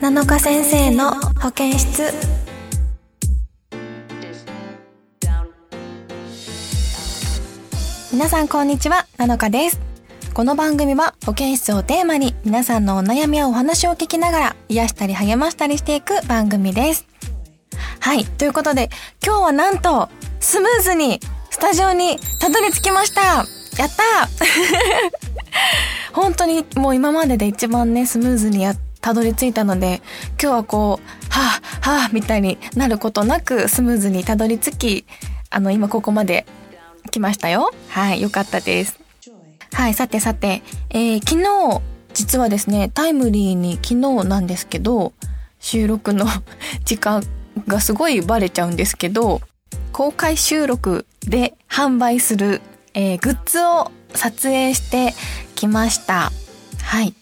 7日先生の保健室。皆さんこんにちは7日です。この番組は保健室をテーマに皆さんのお悩みやお話を聞きながら癒したり励ましたりしていく番組です。はいということで今日はなんとスムーズにスタジオにたどり着きました。やった 本当にもう今までで一番ねスムーズにやたどり着いたので今日はこうはあはあみたいになることなくスムーズにたどり着きあの今ここまで来ましたよ。はいよかったです。はいさてさて、えー、昨日実はですねタイムリーに昨日なんですけど収録の 時間がすごいバレちゃうんですけど公開収録で販売する、えー、グッズを撮影してきました。はい。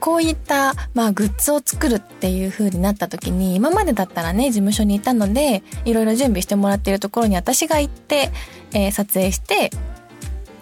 こういった、まあ、グッズを作るっていう風になった時に、今までだったらね、事務所にいたので、いろいろ準備してもらっているところに私が行って、えー、撮影して、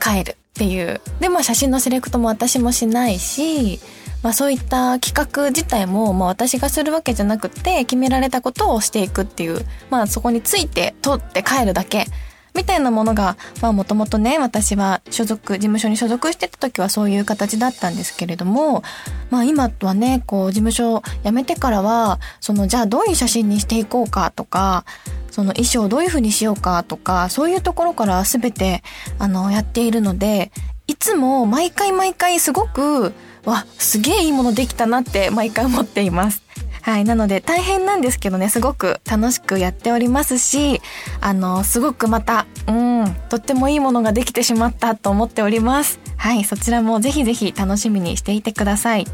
帰るっていう。で、まあ、写真のセレクトも私もしないし、まあ、そういった企画自体も、まあ、私がするわけじゃなくて、決められたことをしていくっていう、まあ、そこについて撮って帰るだけみたいなものが、まあもともとね、私は所属、事務所に所属してた時はそういう形だったんですけれども、まあ今はね、こう事務所辞めてからは、そのじゃあどういう写真にしていこうかとか、その衣装をどういう風にしようかとか、そういうところから全て、あの、やっているので、いつも毎回毎回すごく、わ、すげえいいものできたなって毎回思っています。はい。なので大変なんですけどね、すごく楽しくやっておりますし、あの、すごくまた、うん、とってもいいものができてしまったと思っております。はい。そちらもぜひぜひ楽しみにしていてください。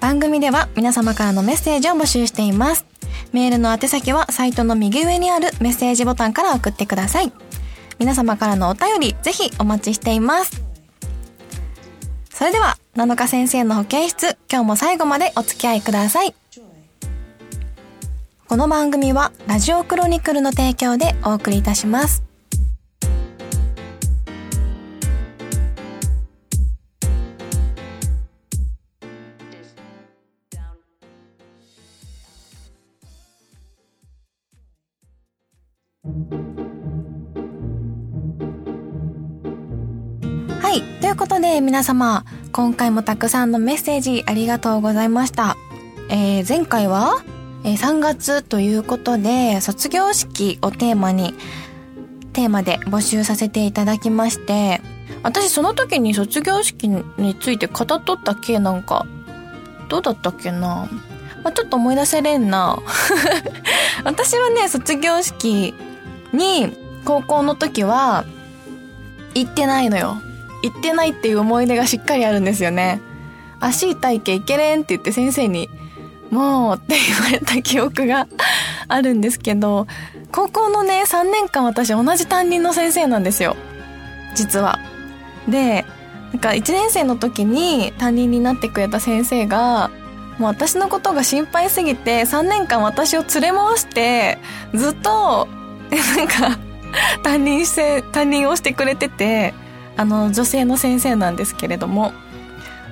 番組では皆様からのメッセージを募集しています。メールの宛先はサイトの右上にあるメッセージボタンから送ってください。皆様からのお便り、ぜひお待ちしています。それでは、7日先生の保健室、今日も最後までお付き合いください。この番組はラジオクロニクルの提供でお送りいたします。はい。ということで皆様、今回もたくさんのメッセージありがとうございました。えー、前回はえー、3月ということで、卒業式をテーマに、テーマで募集させていただきまして、私その時に卒業式について語っとったっけ？なんか、どうだったっけな？まあ、ちょっと思い出せれんな。私はね、卒業式に高校の時は行ってないのよ。行ってないっていう思い出がしっかりあるんですよね。足痛いけいけれんって言って先生にもうって言われた記憶があるんですけど、高校のね、3年間私同じ担任の先生なんですよ。実は。で、なんか1年生の時に担任になってくれた先生が、もう私のことが心配すぎて3年間私を連れ回して、ずっと、なんか、担任して、担任をしてくれてて、あの、女性の先生なんですけれども、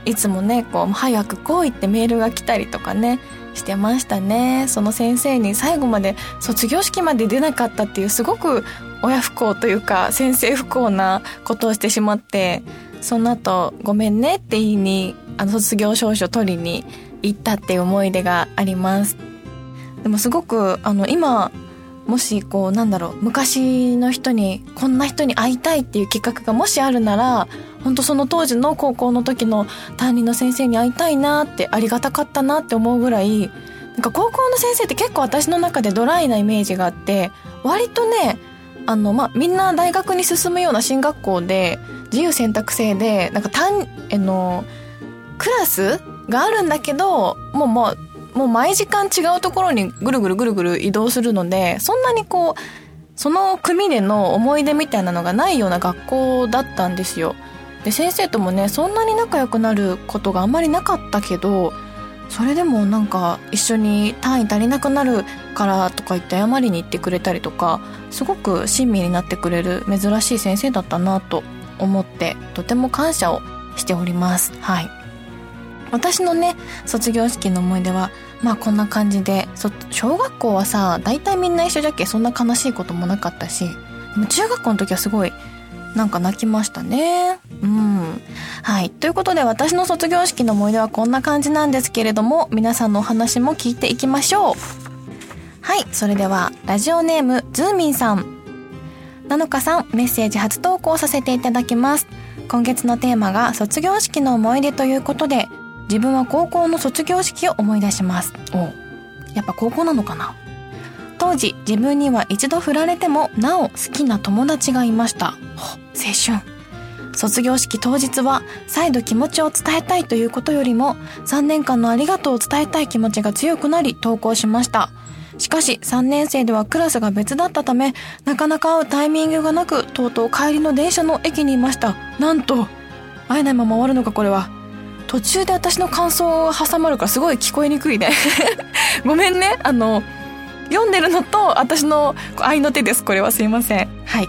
いつもねこう早く来いってメールが来たりとかねしてましたね。その先生に最後まで卒業式まで出なかったっていうすごく親不幸というか先生不幸なことをしてしまってその後ごめんねって言いにあの卒業証書取りに行ったっていう思い出があります。でもすごくあの今もしこうなんだろう昔の人にこんな人に会いたいっていう企画がもしあるなら本当その当時の高校の時の担任の先生に会いたいなってありがたかったなって思うぐらいなんか高校の先生って結構私の中でドライなイメージがあって割とねあのまあみんな大学に進むような進学校で自由選択制でなんか単あのクラスがあるんだけどもうもうもう毎時間違うところにぐるぐるぐるぐる移動するのでそんなにこうその組での思い出みたいなのがないような学校だったんですよ。で先生ともねそんなに仲良くなることがあんまりなかったけどそれでもなんか一緒に単位足りなくなるからとか言って謝りに行ってくれたりとかすごく親身になってくれる珍しい先生だったなと思ってとても感謝をしております。はい。私のね卒業式の思い出はまあこんな感じで小学校はさ大体みんな一緒じゃっけ？そんな悲しいこともなかったし中学校の時はすごいなんか泣きましたね。うん。はい。ということで私の卒業式の思い出はこんな感じなんですけれども皆さんのお話も聞いていきましょう。はい。それではラジオネームズーミンさん。なのかさんメッセージ初投稿させていただきます。今月のテーマが卒業式の思い出ということで自分は高校の卒業式を思い出します。お。やっぱ高校なのかな？当時自分には一度振られてもなお好きな友達がいました。青春。卒業式当日は再度気持ちを伝えたいということよりも3年間のありがとうを伝えたい気持ちが強くなり投稿しました。しかし3年生ではクラスが別だったためなかなか会うタイミングがなくとうとう帰りの電車の駅にいました。なんと会えないまま終わるのかこれは。途中で私の感想を挟まるからすごい聞こえにくいね。ごめんね。あの読んでるのと私の愛の手ですこれはすいませんはい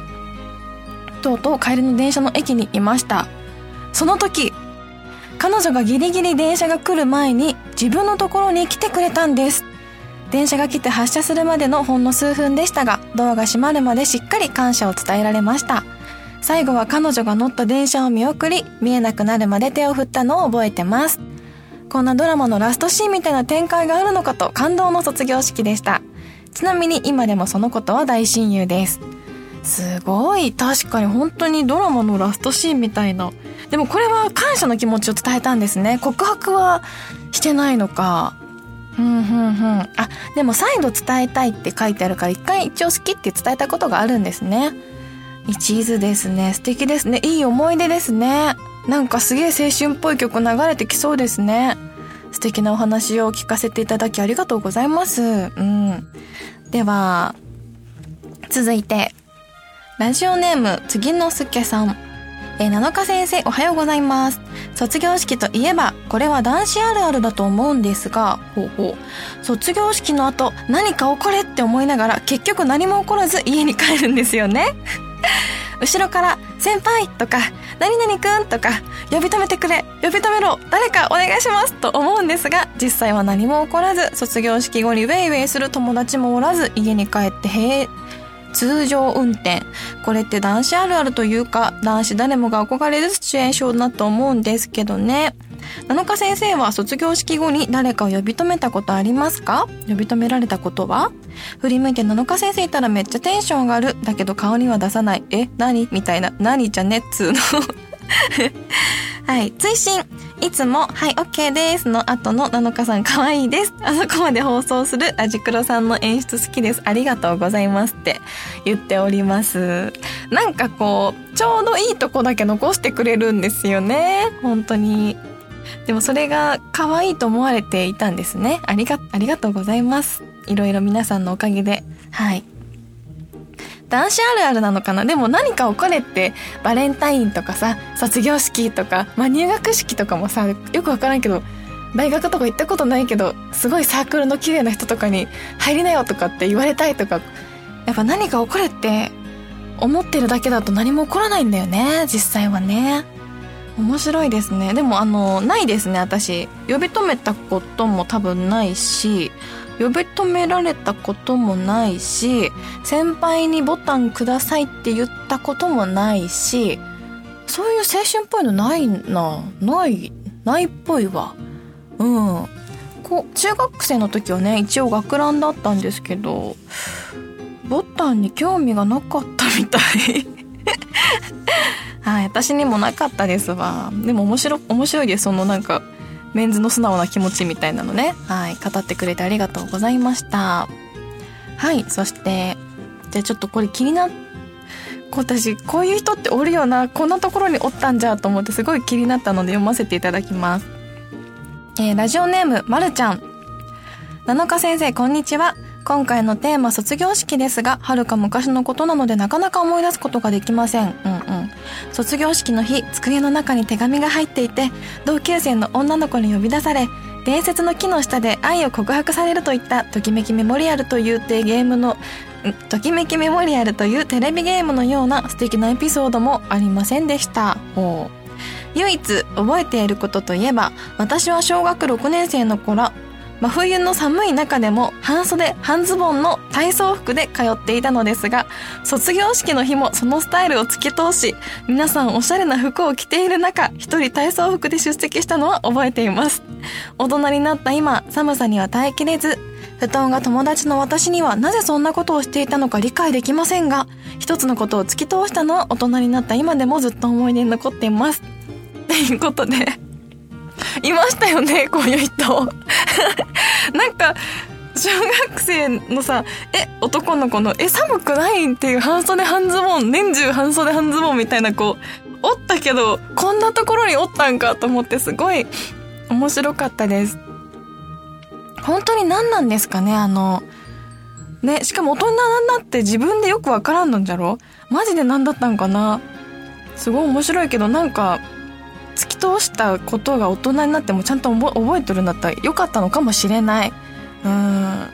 とうとう帰りの電車の駅にいましたその時彼女がギリギリ電車が来る前に自分のところに来てくれたんです電車が来て発車するまでのほんの数分でしたが、ドアが閉まるまでしっかり感謝を伝えられました。最後は彼女が乗った電車を見送り、見えなくなるまで手を振ったのを覚えてます。こんなドラマのラストシーンみたいな展開があるのかと感動の卒業式でした。ちなみに今でもそのことは大親友です。すごい、確かに本当にドラマのラストシーンみたいな。でもこれは感謝の気持ちを伝えたんですね。告白はしてないのか。うんうんうんあでも再度伝えたいって書いてあるから一回一応好きって伝えたことがあるんですね一途ですね素敵ですねいい思い出ですねなんかすげえ青春っぽい曲流れてきそうですね素敵なお話を聞かせていただきありがとうございますうんでは続いてラジオネーム次のすけさんえ、七日先生おはようございます。卒業式といえば、これは男子あるあるだと思うんですが、ほうほう。卒業式の後、何か起これって思いながら、結局何も起こらず家に帰るんですよね。後ろから、先輩とか、何々くんとか、呼び止めてくれ、呼び止めろ、誰かお願いしますと思うんですが、実際は何も起こらず、卒業式後にウェイウェイする友達もおらず、家に帰ってへえ、通常運転。これって男子あるあるというか、男子誰もが憧れるシチュエーションだと思うんですけどね。七日先生は卒業式後に誰かを呼び止めたことありますか？呼び止められたことは？振り向いて七日先生いたらめっちゃテンション上がる。だけど顔には出さない。え何？みたいな。何じゃね？っつーの はい。追伸。いつも、はい、OK ですの後の7日さん可愛いです。あそこまで放送するラジクロさんの演出好きです。ありがとうございますって言っております。なんかこう、ちょうどいいとこだけ残してくれるんですよね。本当に。でもそれが可愛いと思われていたんですね。ありが、ありがとうございます。いろいろ皆さんのおかげで。はい。男子あるあるなのかな？でも何か起これってバレンタインとかさ卒業式とか、まあ、入学式とかもさよくわからんけど大学とか行ったことないけどすごいサークルの綺麗な人とかに入りなよとかって言われたいとかやっぱ何か起これって思ってるだけだと何も起こらないんだよね実際はね面白いですね。でもあのないですね私。呼び止めたことも多分ないし呼び止められたこともないし先輩にボタンくださいって言ったこともないしそういう青春っぽいのないな。ないないっぽいわ。うん。こう中学生の時はね一応学ランだったんですけどボタンに興味がなかったみたい。はい私にもなかったですわでも面白面白いですそのなんかメンズの素直な気持ちみたいなのね、はい、語ってくれてありがとうございました。はい、そして、じゃあちょっとこれ気になっ、私、こういう人っておるよな、こんなところにおったんじゃと思ってすごい気になったので読ませていただきます。えー、ラジオネーム、まるちゃん。七日先生、こんにちは。今回のテーマ卒業式ですが、はるか昔のことなのでなかなか思い出すことができません。うんうん。卒業式の日、机の中に手紙が入っていて、同級生の女の子に呼び出され、伝説の木の下で愛を告白されるといったときめきメモリアルというてゲームのときめきメモリアルというテレビゲームのような素敵なエピソードもありませんでした。唯一覚えていることといえば、私は小学6年生の頃、真冬の寒い中でも半袖半ズボンの体操服で通っていたのですが、卒業式の日もそのスタイルを突き通し、皆さんおしゃれな服を着ている中、一人体操服で出席したのは覚えています。大人になった今、寒さには耐えきれず、布団が友達の私にはなぜそんなことをしていたのか理解できませんが、一つのことを突き通したのは大人になった今でもずっと思い出に残っています。ということで、いましたよね、こういう人。なんか、小学生のさ、え、男の子の、え、寒くないっていう半袖半ズボン、年中半袖半ズボンみたいな子、おったけど、こんなところにおったんかと思ってすごい面白かったです。本当に何なんですかね、あの、ね、しかも大人になって自分でよくわからんのんじゃろ？マジで何だったんかな？すごい面白いけど、なんか、通したことが大人になってもちゃんと覚えてるんだったらよかったのかもしれない。うん。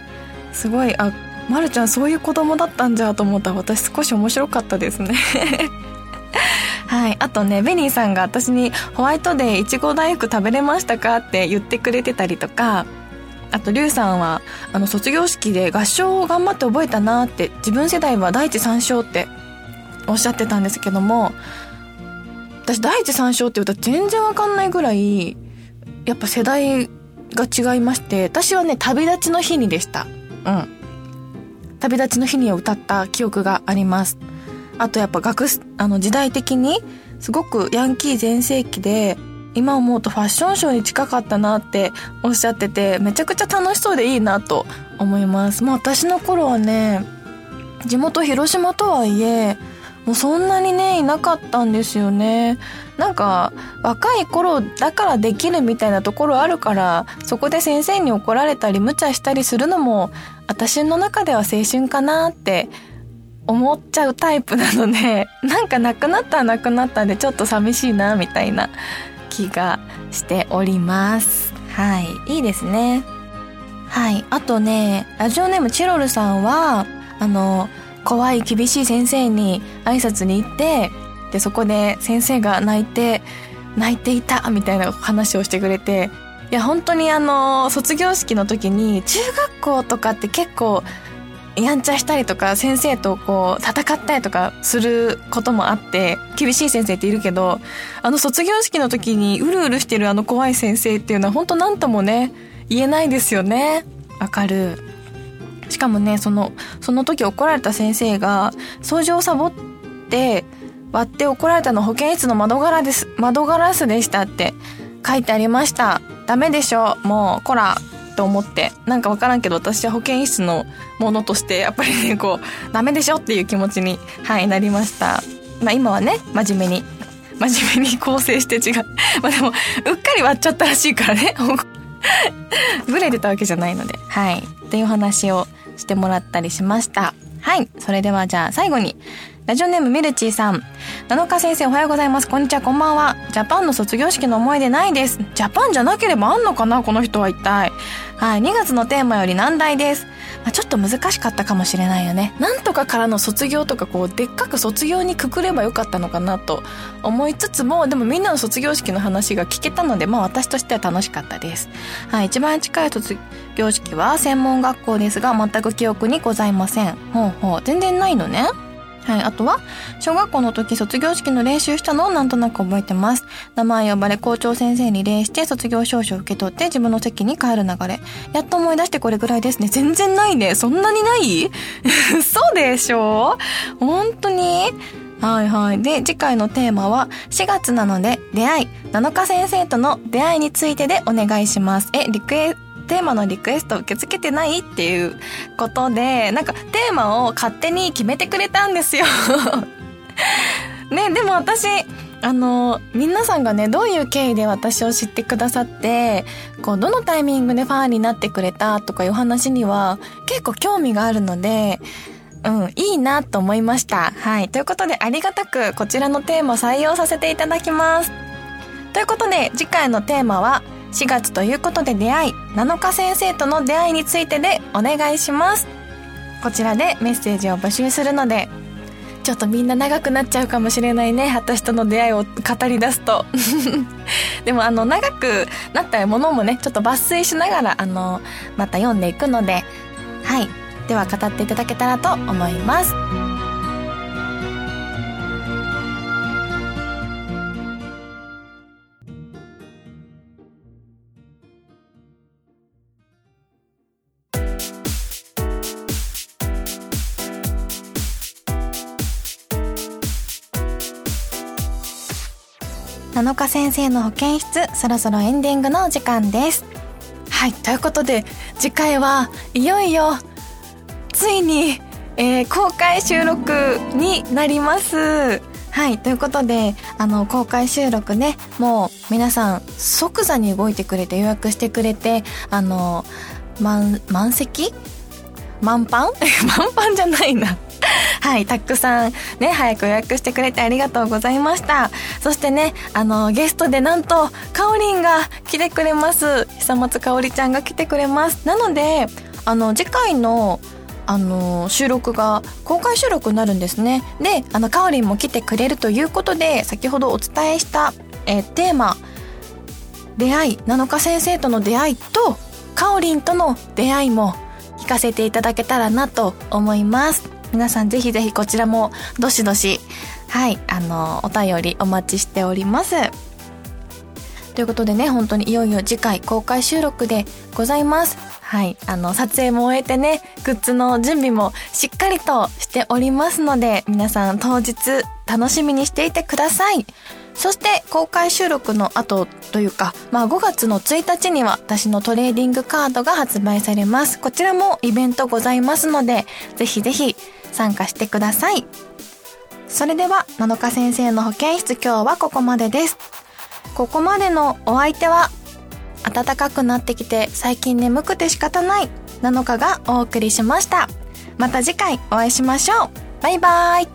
すごい、あ、まるちゃんそういう子供だったんじゃと思ったら私少し面白かったですね。はい。あとね、ベニーさんが私にホワイトデーいちご大福食べれましたかって言ってくれてたりとか、あと、リュウさんは、あの、卒業式で合唱を頑張って覚えたなって、自分世代は第一三章っておっしゃってたんですけども、私第一三章って歌全然わかんないぐらい、やっぱ世代が違いまして、私はね、旅立ちの日にでした。うん。旅立ちの日に歌った記憶があります。あとやっぱ学、あの時代的に、すごくヤンキー全盛期で、今思うとファッションショーに近かったなっておっしゃってて、めちゃくちゃ楽しそうでいいなと思います。もう私の頃はね、地元広島とはいえ、もうそんなにね、いなかったんですよね。なんか、若い頃だからできるみたいなところあるから、そこで先生に怒られたり無茶したりするのも、私の中では青春かなって思っちゃうタイプなので、なんかなくなったらなくなったんでちょっと寂しいな、みたいな気がしております。はい。いいですね。はい。あとね、ラジオネームチロルさんは、あの、怖い厳しい先生に挨拶に行って、で、そこで先生が泣いて、泣いていたみたいな話をしてくれて、いや、本当にあの、卒業式の時に、中学校とかって結構、やんちゃしたりとか、先生とこう、戦ったりとかすることもあって、厳しい先生っているけど、あの卒業式の時にうるうるしてるあの怖い先生っていうのは本当なんともね、言えないですよね。わかる。しかもね、その、その時怒られた先生が、掃除をサボって、割って怒られたの保健室の窓ガラです、窓ガラスでしたって書いてありました。ダメでしょもう、こら、と思って。なんかわからんけど、私は保健室のものとして、やっぱりね、こう、ダメでしょっていう気持ちに、はい、なりました。まあ今はね、真面目に、真面目に構成して違う。まあでも、うっかり割っちゃったらしいからね。ブレてたわけじゃないので、はい。っていう話をしてもらったりしました。はい。それではじゃあ最後に、ラジオネームメルチーさん。七日先生おはようございます。こんにちは、こんばんは。ジャパンの卒業式の思い出ないです。ジャパンじゃなければあんのかなこの人は一体。はい。2月のテーマより難題です。まあ、ちょっと難しかったかもしれないよね。なんとかからの卒業とかこう、でっかく卒業にくくればよかったのかなと思いつつも、でもみんなの卒業式の話が聞けたので、まあ私としては楽しかったです。はい。一番近い卒業式は専門学校ですが、全く記憶にございません。ほうほう。全然ないのね。はい。あとは、小学校の時卒業式の練習したのをなんとなく覚えてます。名前呼ばれ校長先生に礼して卒業証書を受け取って自分の席に帰る流れ。やっと思い出してこれぐらいですね。全然ないね。そんなにない？そうでしょ？本当に？はいはい。で、次回のテーマは4月なので出会い、7日先生との出会いについてでお願いします。え、リクエテーマのリクエスト受け付けてないっていうことで、なんかテーマを勝手に決めてくれたんですよ ね、でも私、あの、皆さんがね、どういう経緯で私を知ってくださって、こう、どのタイミングでファンになってくれたとかいう話には結構興味があるので、うん、いいなと思いました。はい。ということで、ありがたくこちらのテーマ採用させていただきます。ということで、次回のテーマは、4月ということで出会い、7日先生との出会いについてでお願いします。こちらでメッセージを募集するので、ちょっとみんな長くなっちゃうかもしれないね。私との出会いを語り出すと。でもあの長くなったものもねちょっと抜粋しながらあのまた読んでいくのではい。では語っていただけたらと思います。7日先生の保健室そろそろエンディングのお時間です。はいということで次回はいよいよついに、えー、公開収録になります。はいということであの公開収録ねもう皆さん即座に動いてくれて予約してくれてあの満満席満帆？満帆じゃないな はい、たくさんね、早く予約してくれてありがとうございました。そしてね、あの、ゲストでなんと、かおりんが来てくれます。久松かおりちゃんが来てくれます。なので、あの、次回の、あの収録が公開収録になるんですね。で、あの、かおりんも来てくれるということで、先ほどお伝えした、えテーマ、出会い、7日先生との出会いと、かおりんとの出会いも聞かせていただけたらなと思います。皆さんぜひぜひこちらもどしどしはいあのお便りお待ちしております。ということでね本当にいよいよ次回公開収録でございます。はいあの撮影も終えてねグッズの準備もしっかりとしておりますので皆さん当日楽しみにしていてください。そして公開収録の後というか、まあ5月の1日には私のトレーディングカードが発売されます。こちらもイベントございますので、ぜひぜひ参加してください。それでは、7日先生の保健室今日はここまでです。ここまでのお相手は、暖かくなってきて最近眠くて仕方ない7日がお送りしました。また次回お会いしましょう。バイバイ。